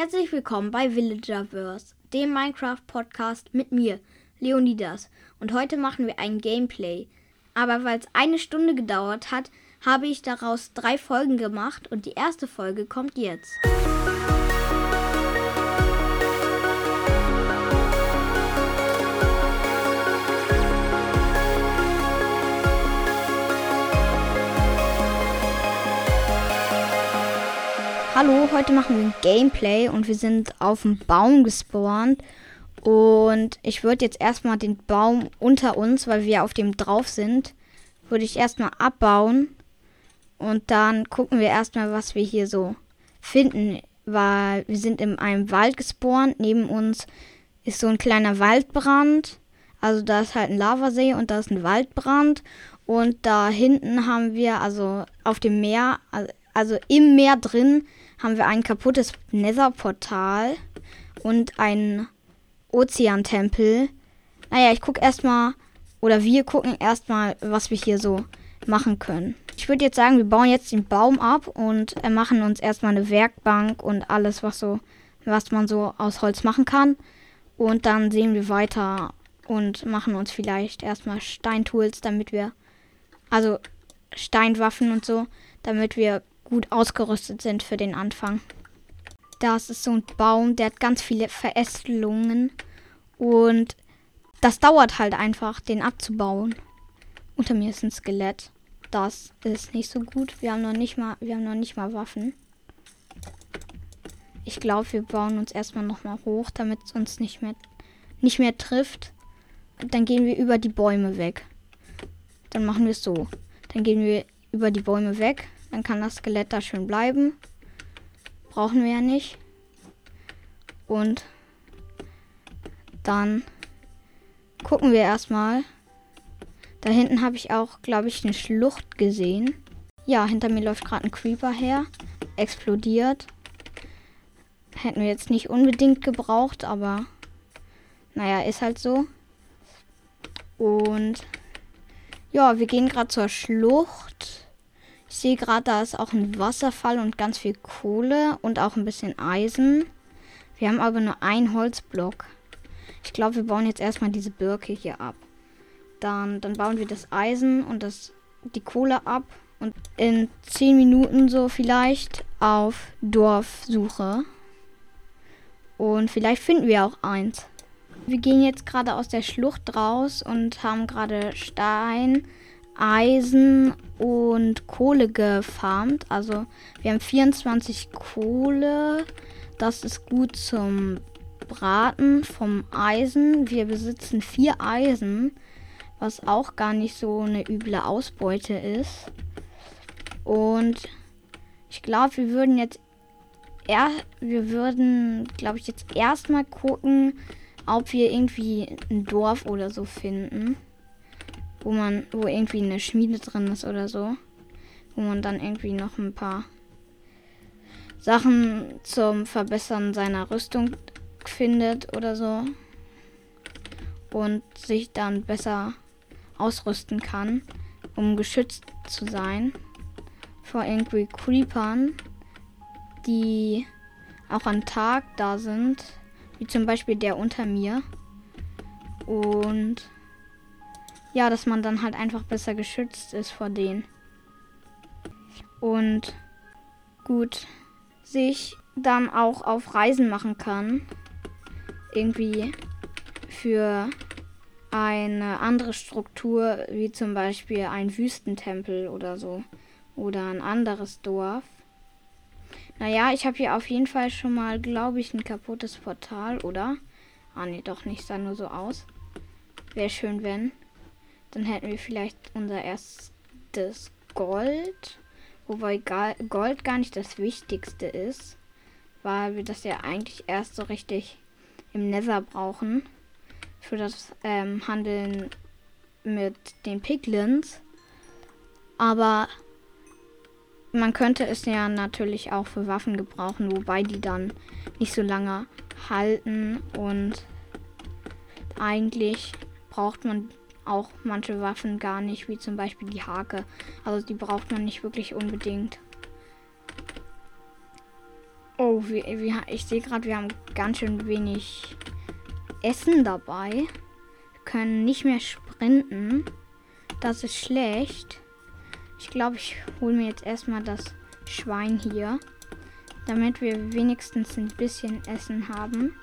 Herzlich willkommen bei Villagerverse, dem Minecraft-Podcast mit mir, Leonidas. Und heute machen wir ein Gameplay. Aber weil es eine Stunde gedauert hat, habe ich daraus drei Folgen gemacht und die erste Folge kommt jetzt. Hallo, heute machen wir ein Gameplay und wir sind auf dem Baum gespawnt. Und ich würde jetzt erstmal den Baum unter uns, weil wir auf dem drauf sind, würde ich erstmal abbauen. Und dann gucken wir erstmal, was wir hier so finden. Weil wir sind in einem Wald gespawnt. Neben uns ist so ein kleiner Waldbrand. Also da ist halt ein Lavasee und da ist ein Waldbrand. Und da hinten haben wir, also auf dem Meer, also im Meer drin, haben wir ein kaputtes Nether-Portal und einen Ozeantempel. Naja, ich gucke erstmal, oder wir gucken erstmal, was wir hier so machen können. Ich würde jetzt sagen, wir bauen jetzt den Baum ab und äh, machen uns erstmal eine Werkbank und alles, was so, was man so aus Holz machen kann. Und dann sehen wir weiter und machen uns vielleicht erstmal Steintools, damit wir, also Steinwaffen und so, damit wir gut ausgerüstet sind für den Anfang. Das ist so ein Baum, der hat ganz viele Verästelungen und das dauert halt einfach, den abzubauen. Unter mir ist ein Skelett. Das ist nicht so gut. Wir haben noch nicht mal, wir haben noch nicht mal Waffen. Ich glaube, wir bauen uns erstmal nochmal hoch, damit es uns nicht mehr, nicht mehr trifft. Dann gehen wir über die Bäume weg. Dann machen wir es so. Dann gehen wir über die Bäume weg. Dann kann das Skelett da schön bleiben. Brauchen wir ja nicht. Und dann gucken wir erstmal. Da hinten habe ich auch, glaube ich, eine Schlucht gesehen. Ja, hinter mir läuft gerade ein Creeper her. Explodiert. Hätten wir jetzt nicht unbedingt gebraucht, aber naja, ist halt so. Und ja, wir gehen gerade zur Schlucht. Ich sehe gerade, da ist auch ein Wasserfall und ganz viel Kohle und auch ein bisschen Eisen. Wir haben aber nur einen Holzblock. Ich glaube, wir bauen jetzt erstmal diese Birke hier ab. Dann, dann bauen wir das Eisen und das, die Kohle ab. Und in 10 Minuten so vielleicht auf Dorfsuche. Und vielleicht finden wir auch eins. Wir gehen jetzt gerade aus der Schlucht raus und haben gerade Stein, Eisen und Kohle gefarmt. Also wir haben 24 Kohle. Das ist gut zum Braten vom Eisen. Wir besitzen vier Eisen, was auch gar nicht so eine üble Ausbeute ist. Und ich glaube, wir würden jetzt er, wir würden, glaube ich, jetzt erstmal gucken, ob wir irgendwie ein Dorf oder so finden wo man, wo irgendwie eine Schmiede drin ist oder so. Wo man dann irgendwie noch ein paar Sachen zum Verbessern seiner Rüstung findet oder so. Und sich dann besser ausrüsten kann, um geschützt zu sein vor irgendwie Creepern, die auch am Tag da sind, wie zum Beispiel der unter mir. Und ja, dass man dann halt einfach besser geschützt ist vor denen. Und gut, sich dann auch auf Reisen machen kann. Irgendwie für eine andere Struktur, wie zum Beispiel ein Wüstentempel oder so. Oder ein anderes Dorf. Naja, ich habe hier auf jeden Fall schon mal, glaube ich, ein kaputtes Portal, oder? Ah, nee, doch nicht, sah nur so aus. Wäre schön, wenn. Dann hätten wir vielleicht unser erstes Gold. Wobei Gold gar nicht das Wichtigste ist. Weil wir das ja eigentlich erst so richtig im Nether brauchen. Für das ähm, Handeln mit den Piglins. Aber man könnte es ja natürlich auch für Waffen gebrauchen, wobei die dann nicht so lange halten und eigentlich braucht man auch manche Waffen gar nicht, wie zum Beispiel die Hake. Also die braucht man nicht wirklich unbedingt. Oh, wir, wir, ich sehe gerade, wir haben ganz schön wenig Essen dabei. Wir können nicht mehr sprinten. Das ist schlecht. Ich glaube, ich hole mir jetzt erstmal das Schwein hier. Damit wir wenigstens ein bisschen Essen haben.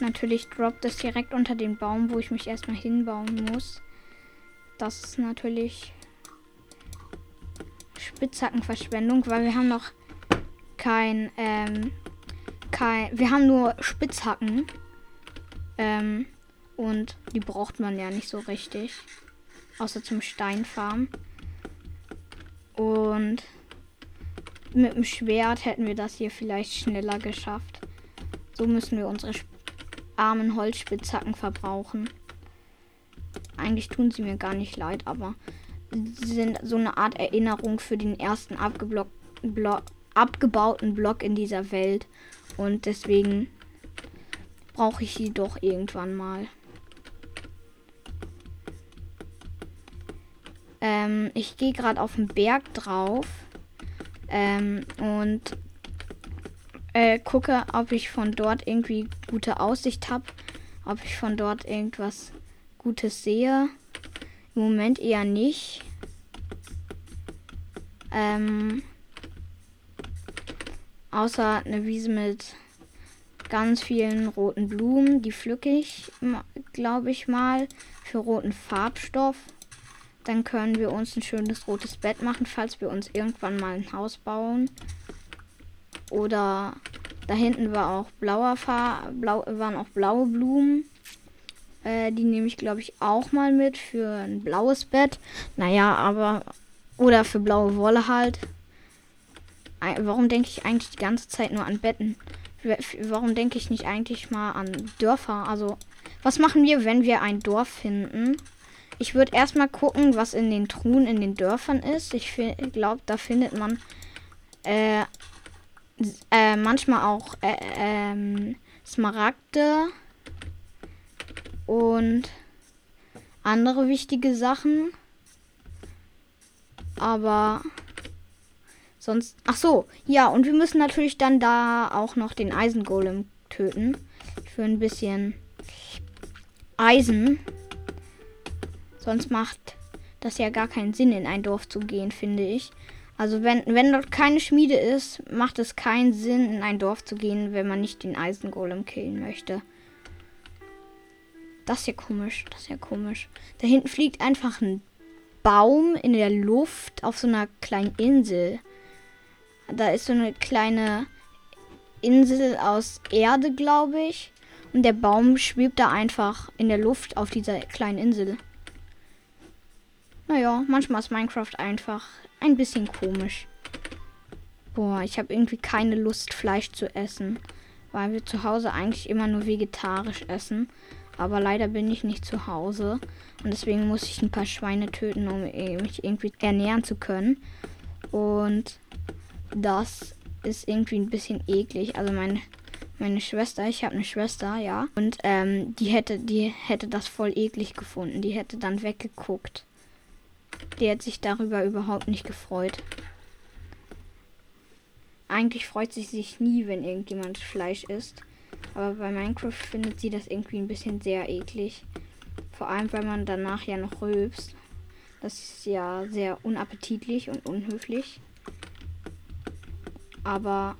Natürlich droppt es direkt unter den Baum, wo ich mich erstmal hinbauen muss. Das ist natürlich Spitzhackenverschwendung, weil wir haben noch kein, ähm, kein, wir haben nur Spitzhacken. Ähm, und die braucht man ja nicht so richtig. Außer zum Steinfarm. Und mit dem Schwert hätten wir das hier vielleicht schneller geschafft. So müssen wir unsere armen Holzspitzhacken verbrauchen. Eigentlich tun sie mir gar nicht leid, aber sie sind so eine Art Erinnerung für den ersten Blo abgebauten Block in dieser Welt. Und deswegen brauche ich sie doch irgendwann mal. Ähm, ich gehe gerade auf den Berg drauf ähm, und äh, gucke, ob ich von dort irgendwie gute Aussicht habe, ob ich von dort irgendwas Gutes sehe. Im Moment eher nicht. Ähm, außer eine Wiese mit ganz vielen roten Blumen. Die pflücke ich, glaube ich mal, für roten Farbstoff. Dann können wir uns ein schönes rotes Bett machen, falls wir uns irgendwann mal ein Haus bauen. Oder da hinten war auch blauer Farb, blau, waren auch blaue Blumen. Äh, die nehme ich, glaube ich, auch mal mit für ein blaues Bett. Naja, aber. Oder für blaue Wolle halt. Warum denke ich eigentlich die ganze Zeit nur an Betten? Warum denke ich nicht eigentlich mal an Dörfer? Also, was machen wir, wenn wir ein Dorf finden? Ich würde erstmal gucken, was in den Truhen in den Dörfern ist. Ich glaube, da findet man äh, äh, manchmal auch äh, ähm, Smaragde und andere wichtige Sachen. Aber sonst. Ach so, ja, und wir müssen natürlich dann da auch noch den Eisengolem töten. Für ein bisschen Eisen. Sonst macht das ja gar keinen Sinn, in ein Dorf zu gehen, finde ich. Also wenn, wenn dort keine Schmiede ist, macht es keinen Sinn, in ein Dorf zu gehen, wenn man nicht den Eisengolem killen möchte. Das ist ja komisch, das ist ja komisch. Da hinten fliegt einfach ein Baum in der Luft auf so einer kleinen Insel. Da ist so eine kleine Insel aus Erde, glaube ich. Und der Baum schwebt da einfach in der Luft auf dieser kleinen Insel. Naja, manchmal ist Minecraft einfach ein bisschen komisch. Boah, ich habe irgendwie keine Lust, Fleisch zu essen. Weil wir zu Hause eigentlich immer nur vegetarisch essen. Aber leider bin ich nicht zu Hause. Und deswegen muss ich ein paar Schweine töten, um mich irgendwie ernähren zu können. Und das ist irgendwie ein bisschen eklig. Also meine, meine Schwester, ich habe eine Schwester, ja. Und ähm, die hätte, die hätte das voll eklig gefunden. Die hätte dann weggeguckt. Die hat sich darüber überhaupt nicht gefreut. Eigentlich freut sie sich nie, wenn irgendjemand Fleisch isst. Aber bei Minecraft findet sie das irgendwie ein bisschen sehr eklig. Vor allem, weil man danach ja noch rülpst. Das ist ja sehr unappetitlich und unhöflich. Aber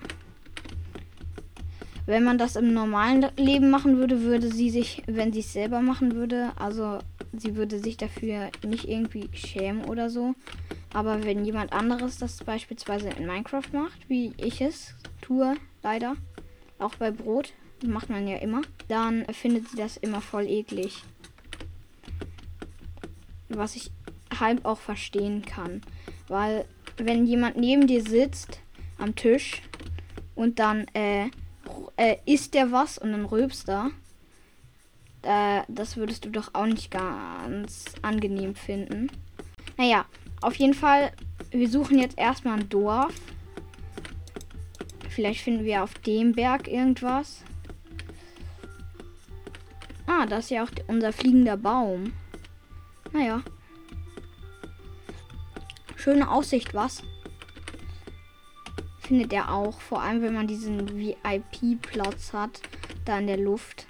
wenn man das im normalen Leben machen würde, würde sie sich, wenn sie es selber machen würde, also sie würde sich dafür nicht irgendwie schämen oder so. Aber wenn jemand anderes das beispielsweise in Minecraft macht, wie ich es tue, leider, auch bei Brot, macht man ja immer, dann findet sie das immer voll eklig. Was ich halb auch verstehen kann. Weil wenn jemand neben dir sitzt am Tisch und dann äh, äh, isst der was und dann rülpst er, äh, das würdest du doch auch nicht ganz angenehm finden. Naja, auf jeden Fall, wir suchen jetzt erstmal ein Dorf. Vielleicht finden wir auf dem Berg irgendwas. Ah, das ist ja auch unser fliegender Baum. Naja. Schöne Aussicht, was? findet er auch. Vor allem, wenn man diesen VIP-Platz hat, da in der Luft.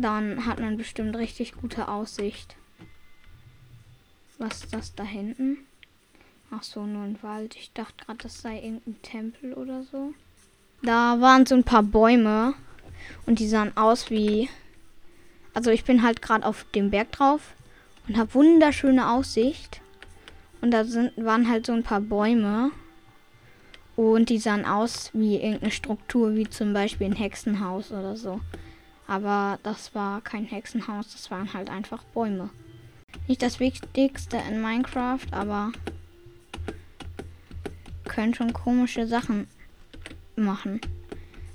Dann hat man bestimmt richtig gute Aussicht. Was ist das da hinten? Ach so, nur ein Wald. Ich dachte gerade, das sei irgendein Tempel oder so. Da waren so ein paar Bäume und die sahen aus wie. Also ich bin halt gerade auf dem Berg drauf und habe wunderschöne Aussicht. Und da sind, waren halt so ein paar Bäume. Und die sahen aus wie irgendeine Struktur, wie zum Beispiel ein Hexenhaus oder so. Aber das war kein Hexenhaus, das waren halt einfach Bäume. Nicht das Wichtigste in Minecraft, aber können schon komische Sachen machen.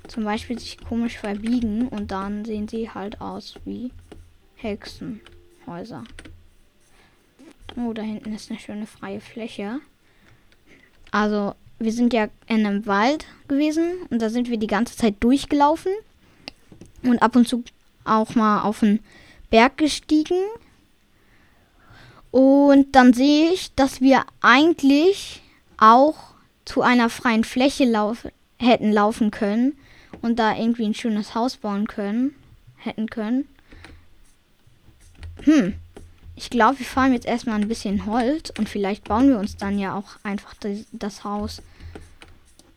Zum Beispiel sich komisch verbiegen und dann sehen sie halt aus wie Hexenhäuser. Oh, da hinten ist eine schöne freie Fläche. Also, wir sind ja in einem Wald gewesen und da sind wir die ganze Zeit durchgelaufen und ab und zu auch mal auf den Berg gestiegen. Und dann sehe ich, dass wir eigentlich auch zu einer freien Fläche laufen, hätten laufen können und da irgendwie ein schönes Haus bauen können, hätten können. Hm, ich glaube, wir fahren jetzt erstmal ein bisschen Holz und vielleicht bauen wir uns dann ja auch einfach das, das Haus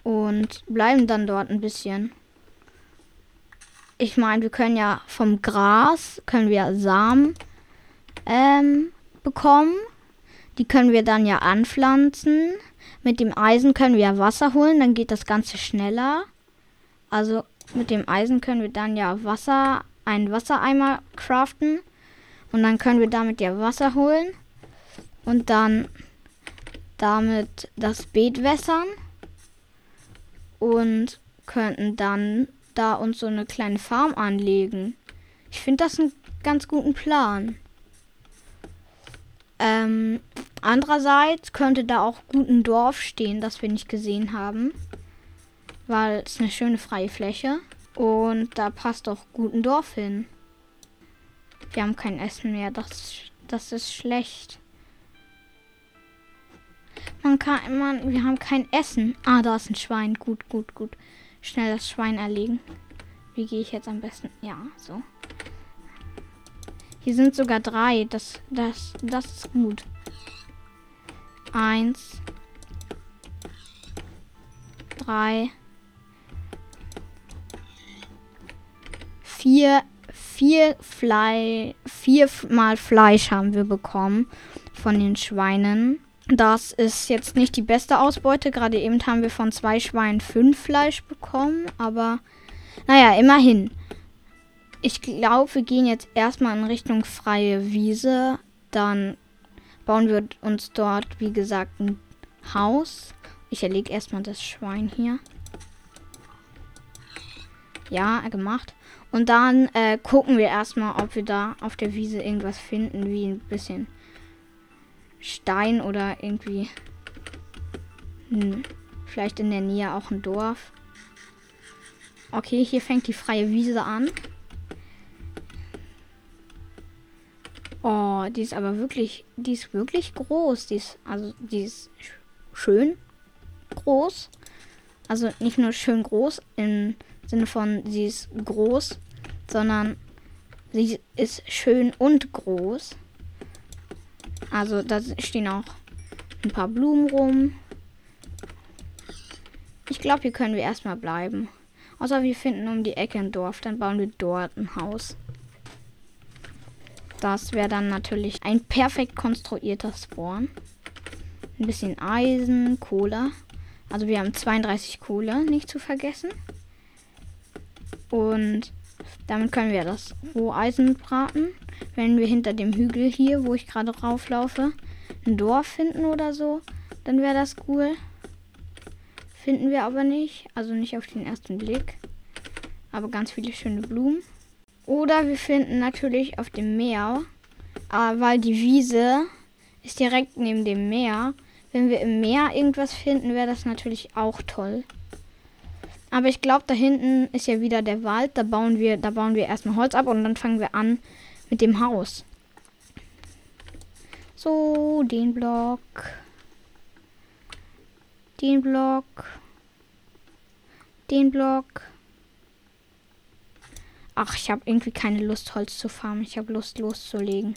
und bleiben dann dort ein bisschen. Ich meine, wir können ja vom Gras können wir Samen ähm, bekommen. Die können wir dann ja anpflanzen. Mit dem Eisen können wir Wasser holen, dann geht das Ganze schneller. Also mit dem Eisen können wir dann ja Wasser, einen Wassereimer craften. Und dann können wir damit ja Wasser holen und dann damit das Beet wässern und könnten dann da uns so eine kleine Farm anlegen. Ich finde das einen ganz guten Plan. Ähm, andererseits könnte da auch gut ein Dorf stehen, das wir nicht gesehen haben. Weil es eine schöne freie Fläche. Und da passt auch gut ein Dorf hin. Wir haben kein Essen mehr. Das, das ist schlecht. Man kann, man, wir haben kein Essen. Ah, da ist ein Schwein. Gut, gut, gut. Schnell das Schwein erlegen. Wie gehe ich jetzt am besten? Ja, so. Hier sind sogar drei. Das, das, das ist gut. Eins. Drei. Vier vier Fleisch, viermal Fleisch haben wir bekommen von den Schweinen. Das ist jetzt nicht die beste Ausbeute. Gerade eben haben wir von zwei Schweinen fünf Fleisch bekommen. Aber naja, immerhin. Ich glaube, wir gehen jetzt erstmal in Richtung freie Wiese. Dann bauen wir uns dort, wie gesagt, ein Haus. Ich erlege erstmal das Schwein hier. Ja, gemacht. Und dann äh, gucken wir erstmal, ob wir da auf der Wiese irgendwas finden, wie ein bisschen Stein oder irgendwie hm, vielleicht in der Nähe auch ein Dorf. Okay, hier fängt die freie Wiese an. Oh, die ist aber wirklich, die ist wirklich groß. Die ist, also, die ist schön groß. Also nicht nur schön groß im Sinne von, sie ist groß, sondern sie ist schön und groß. Also da stehen auch ein paar Blumen rum. Ich glaube, hier können wir erstmal bleiben. Außer wir finden um die Ecke ein Dorf, dann bauen wir dort ein Haus. Das wäre dann natürlich ein perfekt konstruierter Spawn. Ein bisschen Eisen, Kohle. Also wir haben 32 Kohle, nicht zu vergessen. Und damit können wir das Roheisen braten. Wenn wir hinter dem Hügel hier, wo ich gerade rauflaufe, ein Dorf finden oder so, dann wäre das cool. Finden wir aber nicht. Also nicht auf den ersten Blick. Aber ganz viele schöne Blumen. Oder wir finden natürlich auf dem Meer, äh, weil die Wiese ist direkt neben dem Meer. Wenn wir im Meer irgendwas finden, wäre das natürlich auch toll. Aber ich glaube, da hinten ist ja wieder der Wald. Da bauen wir, da bauen wir erstmal Holz ab und dann fangen wir an mit dem Haus. So, den Block. Den Block. Den Block. Ach, ich habe irgendwie keine Lust, Holz zu farmen. Ich habe Lust, loszulegen.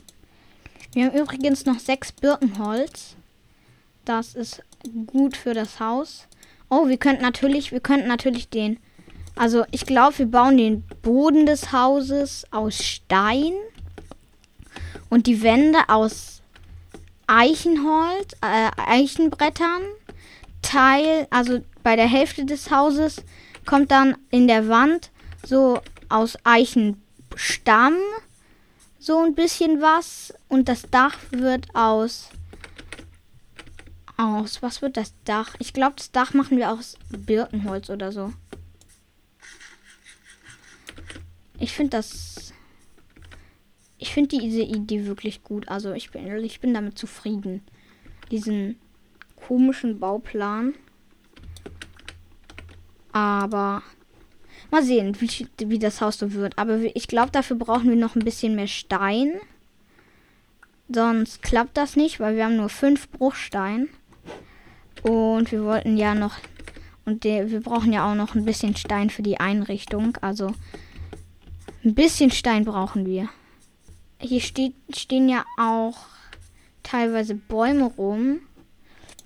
Wir haben übrigens noch sechs Birkenholz. Das ist gut für das Haus. Oh, wir könnten natürlich, wir könnten natürlich den. Also ich glaube, wir bauen den Boden des Hauses aus Stein und die Wände aus Eichenholz, äh, Eichenbrettern. Teil, also bei der Hälfte des Hauses kommt dann in der Wand so aus Eichenstamm so ein bisschen was und das Dach wird aus aus was wird das Dach? Ich glaube, das Dach machen wir aus Birkenholz oder so. Ich finde das ich finde diese Idee wirklich gut. Also ich bin ich bin damit zufrieden. Diesen komischen Bauplan. Aber Mal sehen, wie, wie das Haus so wird. Aber ich glaube, dafür brauchen wir noch ein bisschen mehr Stein. Sonst klappt das nicht, weil wir haben nur fünf Bruchstein. Und wir wollten ja noch. Und der, wir brauchen ja auch noch ein bisschen Stein für die Einrichtung. Also ein bisschen Stein brauchen wir. Hier steht, stehen ja auch teilweise Bäume rum.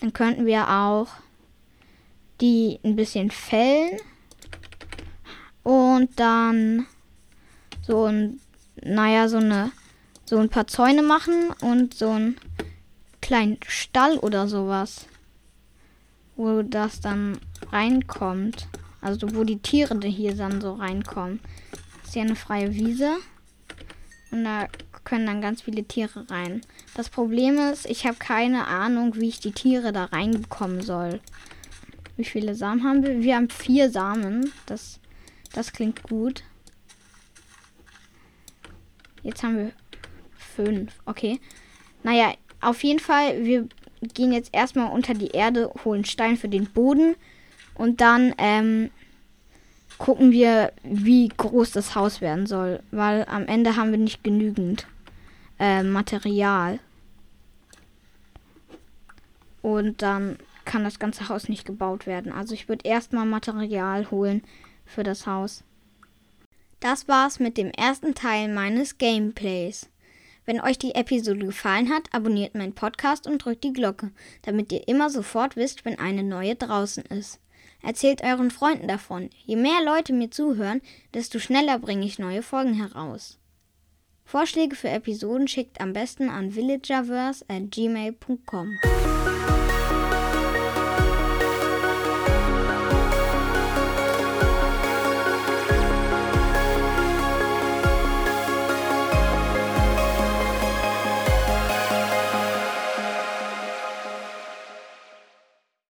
Dann könnten wir auch die ein bisschen fällen und dann so ein, naja, so eine, so ein paar Zäune machen und so einen kleinen Stall oder sowas. Wo das dann reinkommt. Also wo die Tiere hier dann so reinkommen. Das ist ja eine freie Wiese. Und da können dann ganz viele Tiere rein. Das Problem ist, ich habe keine Ahnung, wie ich die Tiere da reinbekommen soll. Wie viele Samen haben wir? Wir haben vier Samen. Das das klingt gut. Jetzt haben wir fünf. Okay. Naja, auf jeden Fall, wir gehen jetzt erstmal unter die Erde, holen Stein für den Boden und dann ähm, gucken wir, wie groß das Haus werden soll, weil am Ende haben wir nicht genügend äh, Material. Und dann kann das ganze Haus nicht gebaut werden. Also ich würde erstmal Material holen für das Haus. Das war's mit dem ersten Teil meines Gameplays. Wenn euch die Episode gefallen hat, abonniert meinen Podcast und drückt die Glocke, damit ihr immer sofort wisst, wenn eine neue draußen ist. Erzählt euren Freunden davon. Je mehr Leute mir zuhören, desto schneller bringe ich neue Folgen heraus. Vorschläge für Episoden schickt am besten an villagerverse at gmail.com.